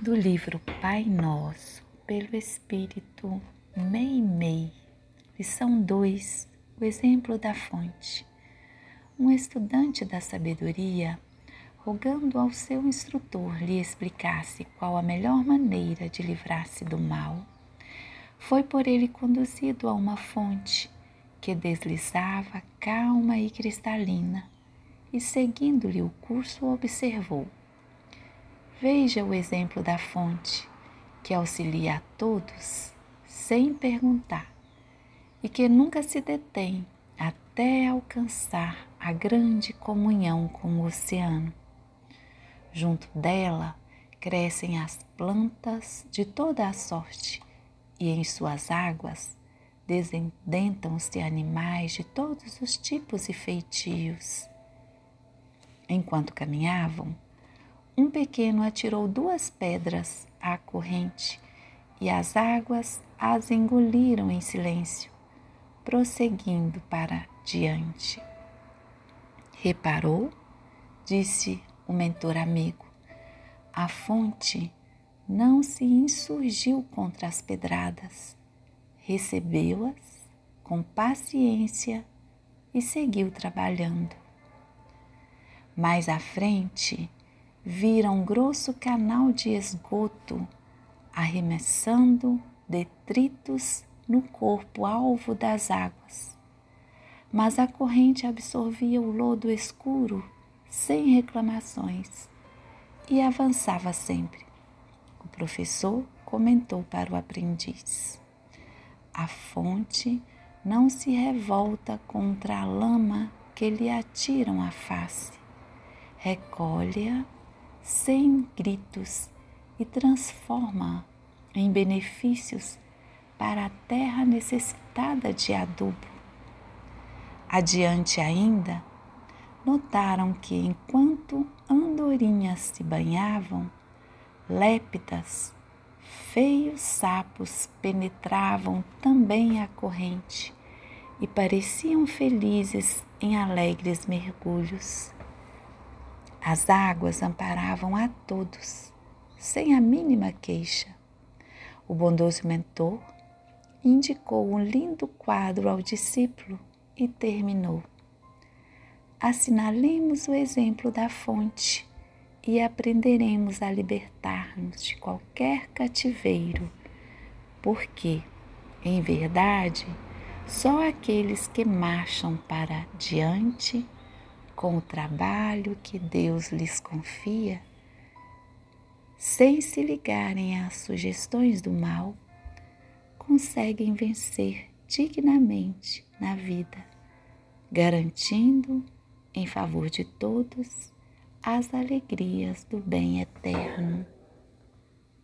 do livro Pai Nosso, pelo Espírito Meimei, lição 2, o exemplo da fonte. Um estudante da sabedoria, rogando ao seu instrutor lhe explicasse qual a melhor maneira de livrar-se do mal, foi por ele conduzido a uma fonte que deslizava calma e cristalina, e seguindo-lhe o curso observou Veja o exemplo da fonte que auxilia a todos sem perguntar e que nunca se detém até alcançar a grande comunhão com o oceano. Junto dela crescem as plantas de toda a sorte e em suas águas descendentam-se animais de todos os tipos e feitios. Enquanto caminhavam, um pequeno atirou duas pedras à corrente e as águas as engoliram em silêncio, prosseguindo para diante. Reparou? disse o mentor amigo. A fonte não se insurgiu contra as pedradas, recebeu-as com paciência e seguiu trabalhando. Mais à frente, vira um grosso canal de esgoto arremessando detritos no corpo alvo das águas. Mas a corrente absorvia o lodo escuro sem reclamações e avançava sempre. O professor comentou para o aprendiz: A fonte não se revolta contra a lama que lhe atiram à face, recolhe-a sem gritos e transforma em benefícios para a terra necessitada de adubo. Adiante ainda, notaram que enquanto andorinhas se banhavam, lépidas, feios sapos penetravam também a corrente e pareciam felizes em alegres mergulhos. As águas amparavam a todos, sem a mínima queixa. O bondoso mentor indicou um lindo quadro ao discípulo e terminou. Assinalemos o exemplo da fonte e aprenderemos a libertar-nos de qualquer cativeiro, porque, em verdade, só aqueles que marcham para diante com o trabalho que Deus lhes confia, sem se ligarem às sugestões do mal, conseguem vencer dignamente na vida, garantindo, em favor de todos, as alegrias do bem eterno.